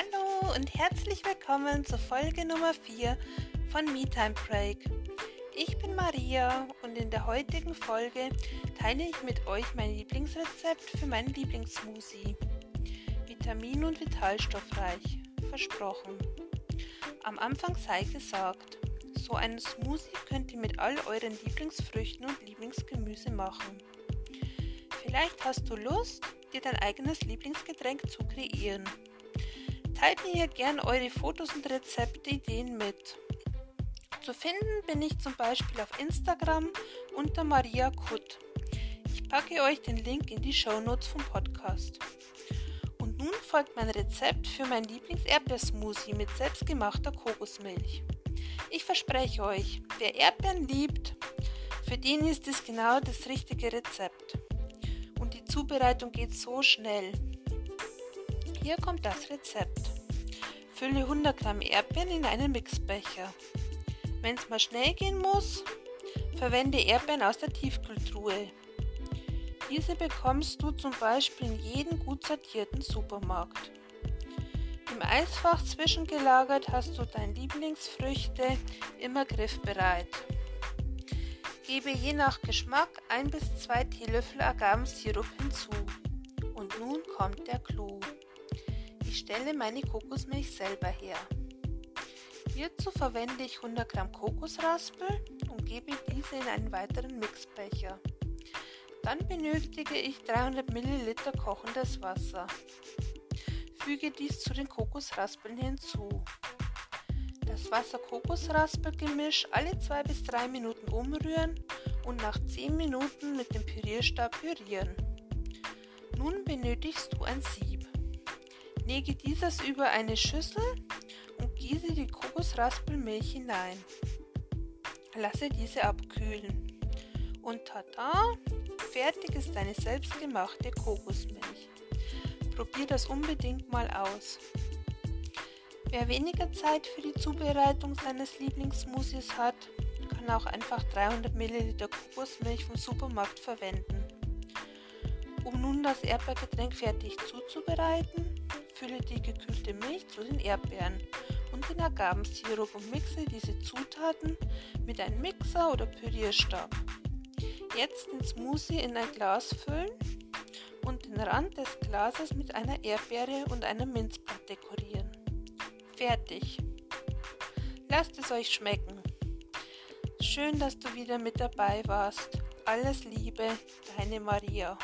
Hallo und herzlich willkommen zur Folge Nummer 4 von MeTime Break. Ich bin Maria und in der heutigen Folge teile ich mit euch mein Lieblingsrezept für meinen Lieblingssmoothie. Vitamin- und vitalstoffreich. Versprochen. Am Anfang sei gesagt, so einen Smoothie könnt ihr mit all euren Lieblingsfrüchten und Lieblingsgemüse machen. Vielleicht hast du Lust, dir dein eigenes Lieblingsgetränk zu kreieren. Teilt mir hier gern eure Fotos und Rezeptideen mit. Zu finden bin ich zum Beispiel auf Instagram unter Maria Kutt. Ich packe euch den Link in die Shownotes vom Podcast. Und nun folgt mein Rezept für mein Lieblings-Erdbeersmoothie mit selbstgemachter Kokosmilch. Ich verspreche euch, wer Erdbeeren liebt, für den ist es genau das richtige Rezept. Und die Zubereitung geht so schnell. Hier kommt das Rezept. Fülle 100 Gramm Erdbeeren in einen Mixbecher. Wenn es mal schnell gehen muss, verwende Erdbeeren aus der Tiefkühltruhe. Diese bekommst du zum Beispiel in jedem gut sortierten Supermarkt. Im Eisfach zwischengelagert hast du deine Lieblingsfrüchte immer griffbereit. Gebe je nach Geschmack ein bis zwei Teelöffel Agavensirup hinzu. Und nun kommt der Clou. Ich stelle meine Kokosmilch selber her. Hierzu verwende ich 100 Gramm Kokosraspel und gebe diese in einen weiteren Mixbecher. Dann benötige ich 300 Milliliter kochendes Wasser. Füge dies zu den Kokosraspeln hinzu. Das Wasser-Kokosraspel-Gemisch alle 2 bis 3 Minuten umrühren und nach 10 Minuten mit dem Pürierstab pürieren. Nun benötigst du ein Sieb. Lege dieses über eine Schüssel und gieße die Kokosraspelmilch hinein. Lasse diese abkühlen. Und tada! Fertig ist deine selbstgemachte Kokosmilch. Probier das unbedingt mal aus. Wer weniger Zeit für die Zubereitung seines Lieblingssmoothies hat, kann auch einfach 300 ml Kokosmilch vom Supermarkt verwenden. Um nun das Erdbeergetränk fertig zuzubereiten, Fülle die gekühlte Milch zu den Erdbeeren und den Agavensirup und mixe diese Zutaten mit einem Mixer oder Pürierstab. Jetzt den Smoothie in ein Glas füllen und den Rand des Glases mit einer Erdbeere und einem Minzblatt dekorieren. Fertig. Lasst es euch schmecken. Schön, dass du wieder mit dabei warst. Alles Liebe, deine Maria.